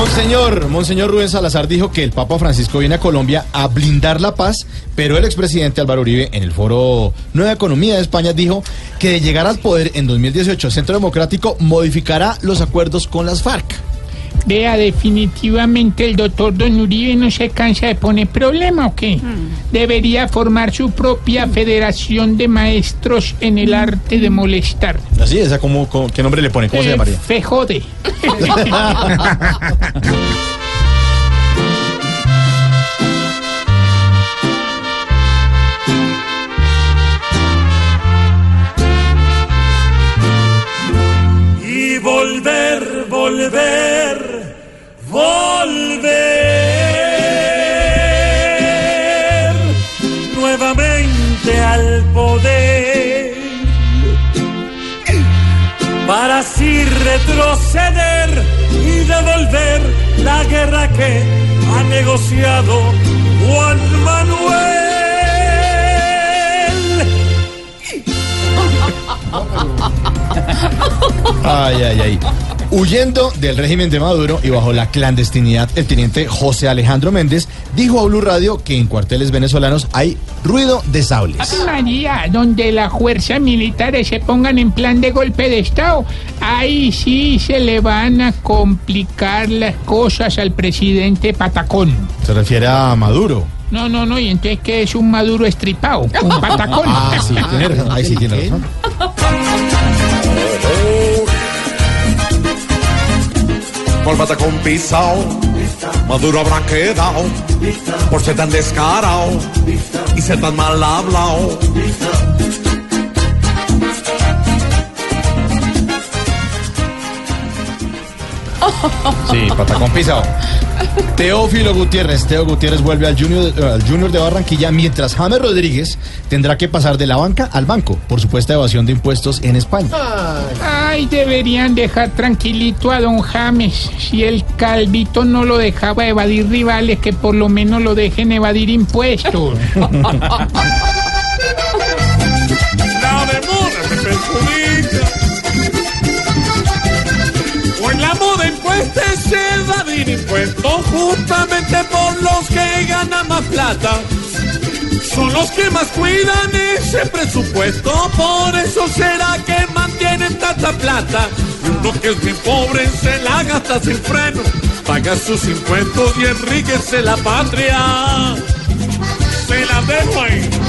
Monseñor, Monseñor Rubén Salazar dijo que el Papa Francisco viene a Colombia a blindar la paz, pero el expresidente Álvaro Uribe en el foro Nueva Economía de España dijo que de llegar al poder en 2018 el Centro Democrático modificará los acuerdos con las FARC. Vea, definitivamente el doctor Don Uribe no se cansa de poner problema, ¿o qué? Debería formar su propia federación de maestros en el arte de molestar. Así, esa como, como- ¿qué nombre le pone? ¿Cómo se Eh, llamaría? Fejode. volver, volver, nuevamente al poder para así retroceder y devolver la guerra que ha negociado Juan Manuel. Ay, ay, ay. Huyendo del régimen de Maduro y bajo la clandestinidad, el teniente José Alejandro Méndez dijo a Blue Radio que en cuarteles venezolanos hay ruido de sables. María, donde las fuerzas militares se pongan en plan de golpe de Estado, ahí sí se le van a complicar las cosas al presidente Patacón. Se refiere a Maduro. No, no, no, y entonces que es un maduro estripado, un patacón. Ah, sí, tiene razón. Ahí sí tiene razón. Con patacón pisado, Maduro habrá quedado por ser tan descarado y ser tan mal hablado. Sí, patacón pisado. Teófilo Gutiérrez, Teo Gutiérrez vuelve al junior, al junior de Barranquilla, mientras James Rodríguez tendrá que pasar de la banca al banco por supuesta evasión de impuestos en España. Ay, deberían dejar tranquilito a don James. Si el calvito no lo dejaba evadir rivales, que por lo menos lo dejen evadir impuestos. la moda impuesta es evadir impuestos justamente por los que ganan más plata. Son los que más cuidan ese presupuesto, por eso será que mantienen tanta plata. Y uno que es bien pobre se la gasta sin freno, paga sus impuestos y enriquece la patria. Se la dejo ahí.